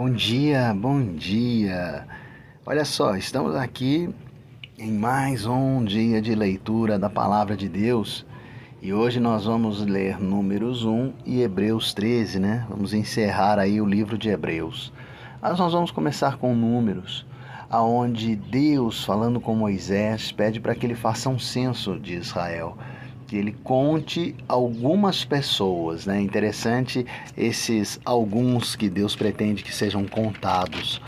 Bom dia, bom dia. Olha só, estamos aqui em mais um dia de leitura da palavra de Deus e hoje nós vamos ler Números 1 e Hebreus 13, né? Vamos encerrar aí o livro de Hebreus. Mas nós vamos começar com Números, aonde Deus, falando com Moisés, pede para que ele faça um censo de Israel que ele conte algumas pessoas, né? Interessante esses alguns que Deus pretende que sejam contados.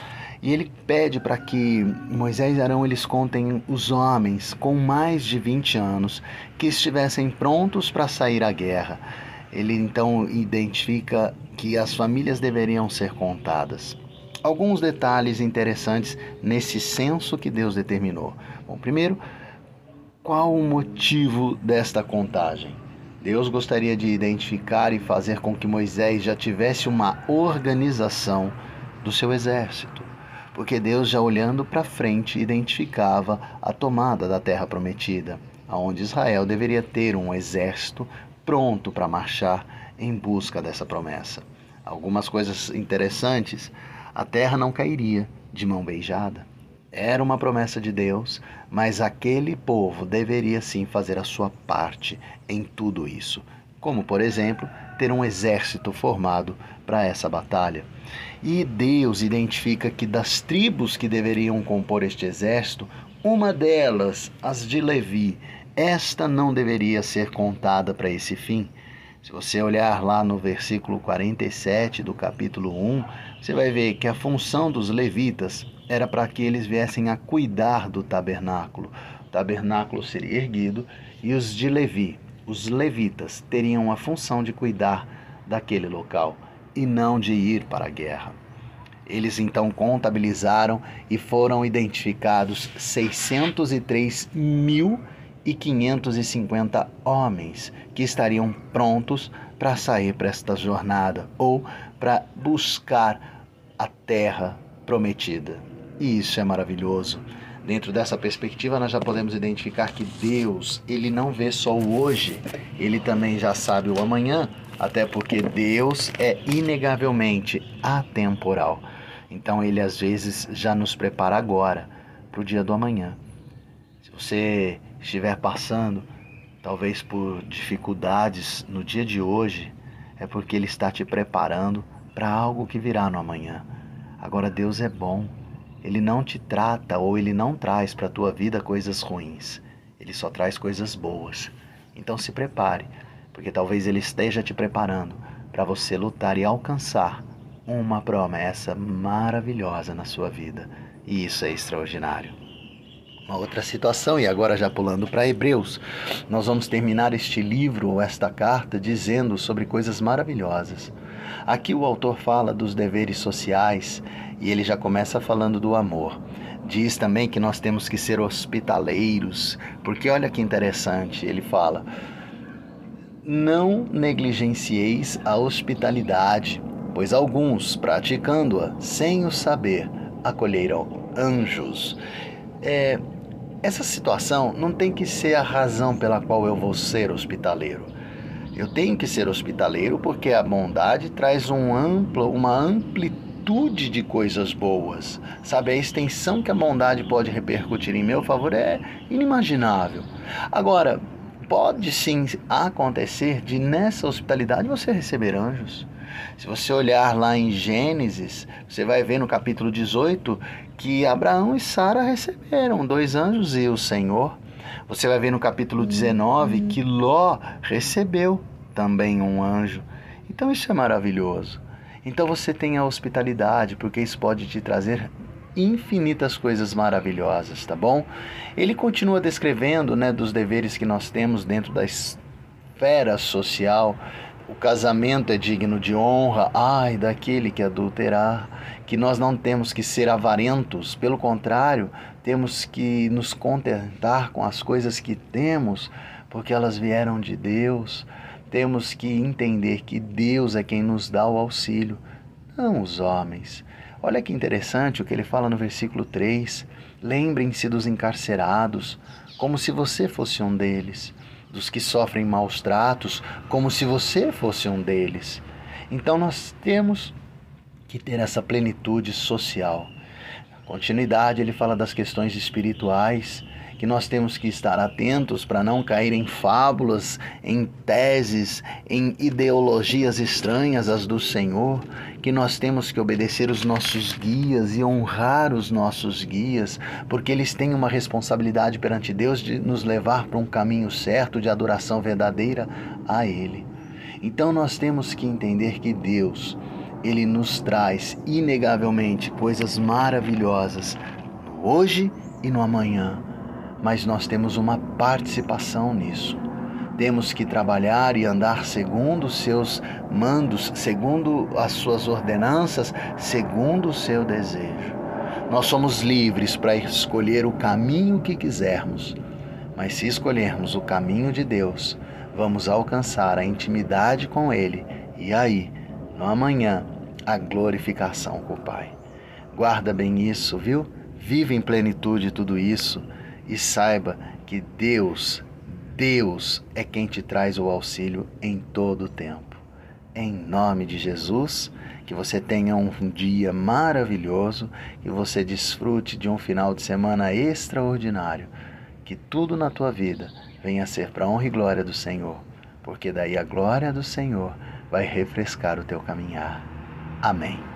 E ele pede para que Moisés e Arão eles contem os homens com mais de 20 anos que estivessem prontos para sair à guerra. Ele então identifica que as famílias deveriam ser contadas. Alguns detalhes interessantes nesse censo que Deus determinou. Bom, primeiro, qual o motivo desta contagem? Deus gostaria de identificar e fazer com que Moisés já tivesse uma organização do seu exército, porque Deus, já olhando para frente, identificava a tomada da terra prometida, aonde Israel deveria ter um exército pronto para marchar em busca dessa promessa. Algumas coisas interessantes: a terra não cairia de mão beijada. Era uma promessa de Deus, mas aquele povo deveria sim fazer a sua parte em tudo isso, como, por exemplo, ter um exército formado para essa batalha. E Deus identifica que das tribos que deveriam compor este exército, uma delas, as de Levi, esta não deveria ser contada para esse fim. Se você olhar lá no versículo 47 do capítulo 1, você vai ver que a função dos levitas era para que eles viessem a cuidar do tabernáculo. O tabernáculo seria erguido e os de Levi, os levitas, teriam a função de cuidar daquele local e não de ir para a guerra. Eles então contabilizaram e foram identificados 603.550 homens que estariam prontos para sair para esta jornada ou para buscar a terra prometida. E isso é maravilhoso. Dentro dessa perspectiva, nós já podemos identificar que Deus, ele não vê só o hoje, ele também já sabe o amanhã, até porque Deus é inegavelmente atemporal. Então, ele às vezes já nos prepara agora para o dia do amanhã. Se você estiver passando, talvez por dificuldades no dia de hoje, é porque ele está te preparando para algo que virá no amanhã. Agora, Deus é bom ele não te trata ou ele não traz para a tua vida coisas ruins. Ele só traz coisas boas. Então se prepare, porque talvez ele esteja te preparando para você lutar e alcançar uma promessa maravilhosa na sua vida. E isso é extraordinário. Uma outra situação, e agora já pulando para Hebreus, nós vamos terminar este livro ou esta carta dizendo sobre coisas maravilhosas. Aqui o autor fala dos deveres sociais e ele já começa falando do amor. Diz também que nós temos que ser hospitaleiros, porque olha que interessante, ele fala: Não negligencieis a hospitalidade, pois alguns, praticando-a sem o saber, acolheram anjos. É, essa situação não tem que ser a razão pela qual eu vou ser hospitaleiro. Eu tenho que ser hospitaleiro porque a bondade traz um amplo, uma amplitude de coisas boas. Sabe, a extensão que a bondade pode repercutir em meu favor é inimaginável. Agora, pode sim acontecer de nessa hospitalidade você receber anjos. Se você olhar lá em Gênesis, você vai ver no capítulo 18 que Abraão e Sara receberam dois anjos e o Senhor. Você vai ver no capítulo 19 que Ló recebeu também um anjo. Então isso é maravilhoso. Então você tem a hospitalidade, porque isso pode te trazer infinitas coisas maravilhosas, tá bom? Ele continua descrevendo, né, dos deveres que nós temos dentro da esfera social. O casamento é digno de honra, ai daquele que adulterar, que nós não temos que ser avarentos, pelo contrário, temos que nos contentar com as coisas que temos, porque elas vieram de Deus. Temos que entender que Deus é quem nos dá o auxílio, não os homens. Olha que interessante o que ele fala no versículo 3. Lembrem-se dos encarcerados, como se você fosse um deles, dos que sofrem maus tratos, como se você fosse um deles. Então nós temos que ter essa plenitude social. continuidade, ele fala das questões espirituais, que nós temos que estar atentos para não cair em fábulas, em teses, em ideologias estranhas às do Senhor, que nós temos que obedecer os nossos guias e honrar os nossos guias, porque eles têm uma responsabilidade perante Deus de nos levar para um caminho certo de adoração verdadeira a Ele. Então nós temos que entender que Deus, ele nos traz inegavelmente coisas maravilhosas no hoje e no amanhã mas nós temos uma participação nisso. Temos que trabalhar e andar segundo os seus mandos, segundo as suas ordenanças, segundo o seu desejo. Nós somos livres para escolher o caminho que quisermos, mas se escolhermos o caminho de Deus, vamos alcançar a intimidade com Ele e aí, no amanhã, a glorificação com o Pai. Guarda bem isso, viu? Vive em plenitude tudo isso e saiba que Deus, Deus é quem te traz o auxílio em todo o tempo. Em nome de Jesus, que você tenha um dia maravilhoso, que você desfrute de um final de semana extraordinário, que tudo na tua vida venha a ser para honra e glória do Senhor, porque daí a glória do Senhor vai refrescar o teu caminhar. Amém.